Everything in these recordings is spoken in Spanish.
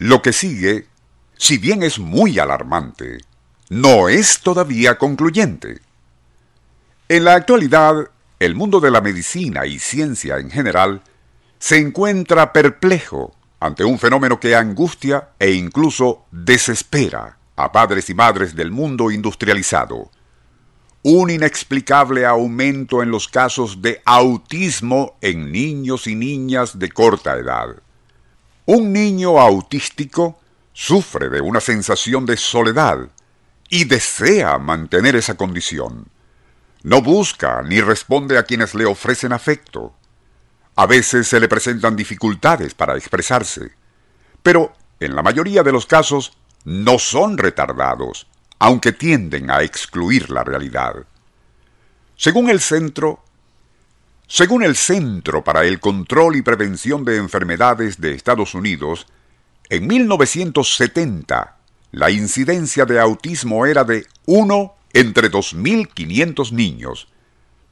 Lo que sigue, si bien es muy alarmante, no es todavía concluyente. En la actualidad, el mundo de la medicina y ciencia en general se encuentra perplejo ante un fenómeno que angustia e incluso desespera a padres y madres del mundo industrializado. Un inexplicable aumento en los casos de autismo en niños y niñas de corta edad. Un niño autístico sufre de una sensación de soledad y desea mantener esa condición. No busca ni responde a quienes le ofrecen afecto. A veces se le presentan dificultades para expresarse, pero en la mayoría de los casos no son retardados, aunque tienden a excluir la realidad. Según el centro, según el Centro para el Control y Prevención de Enfermedades de Estados Unidos, en 1970 la incidencia de autismo era de 1 entre 2.500 niños,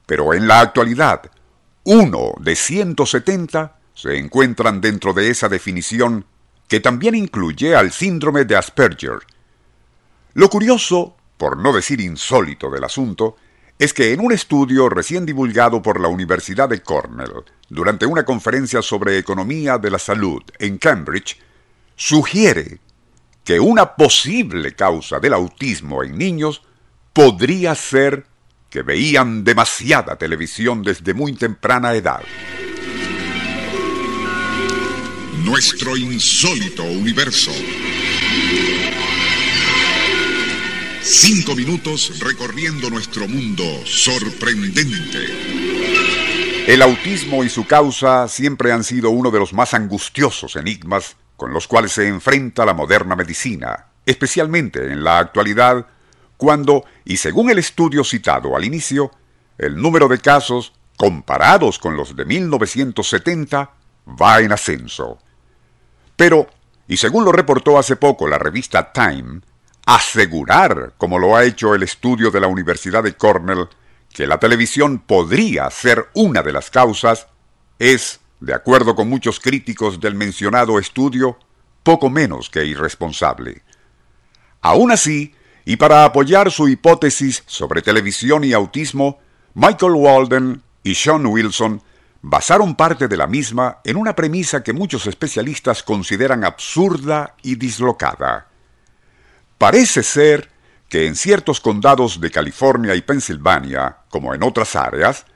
pero en la actualidad uno de 170 se encuentran dentro de esa definición que también incluye al síndrome de Asperger. Lo curioso, por no decir insólito del asunto, es que en un estudio recién divulgado por la Universidad de Cornell, durante una conferencia sobre economía de la salud en Cambridge, sugiere que una posible causa del autismo en niños podría ser que veían demasiada televisión desde muy temprana edad. Nuestro insólito universo. Cinco minutos recorriendo nuestro mundo sorprendente. El autismo y su causa siempre han sido uno de los más angustiosos enigmas con los cuales se enfrenta la moderna medicina, especialmente en la actualidad cuando, y según el estudio citado al inicio, el número de casos, comparados con los de 1970, va en ascenso. Pero, y según lo reportó hace poco la revista Time, asegurar, como lo ha hecho el estudio de la Universidad de Cornell, que la televisión podría ser una de las causas, es, de acuerdo con muchos críticos del mencionado estudio, poco menos que irresponsable. Aún así, y para apoyar su hipótesis sobre televisión y autismo, Michael Walden y Sean Wilson basaron parte de la misma en una premisa que muchos especialistas consideran absurda y dislocada. Parece ser que en ciertos condados de California y Pensilvania, como en otras áreas,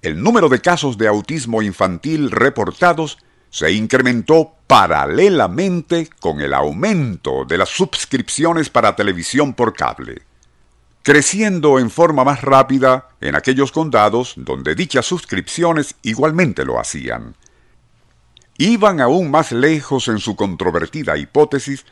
el número de casos de autismo infantil reportados se incrementó paralelamente con el aumento de las suscripciones para televisión por cable, creciendo en forma más rápida en aquellos condados donde dichas suscripciones igualmente lo hacían. Iban aún más lejos en su controvertida hipótesis,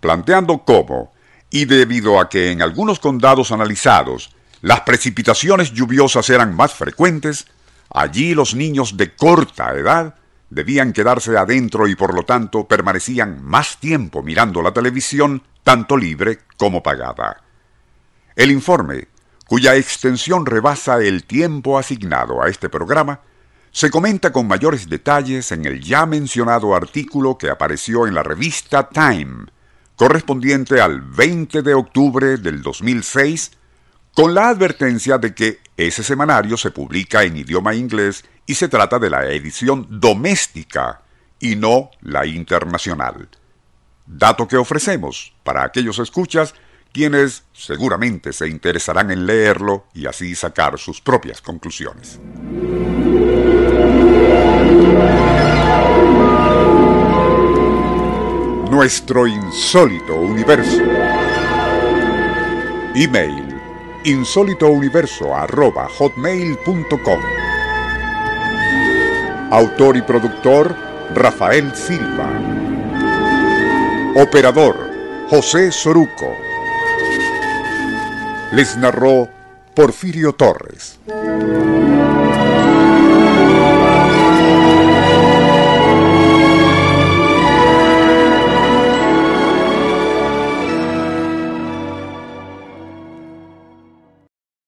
planteando cómo, y debido a que en algunos condados analizados las precipitaciones lluviosas eran más frecuentes, allí los niños de corta edad debían quedarse adentro y por lo tanto permanecían más tiempo mirando la televisión, tanto libre como pagada. El informe, cuya extensión rebasa el tiempo asignado a este programa, se comenta con mayores detalles en el ya mencionado artículo que apareció en la revista Time, correspondiente al 20 de octubre del 2006, con la advertencia de que ese semanario se publica en idioma inglés y se trata de la edición doméstica y no la internacional. Dato que ofrecemos para aquellos escuchas quienes seguramente se interesarán en leerlo y así sacar sus propias conclusiones. Nuestro insólito universo. Email insólitouniverso.hotmail.com Autor y productor Rafael Silva. Operador José Soruco. Les narró Porfirio Torres.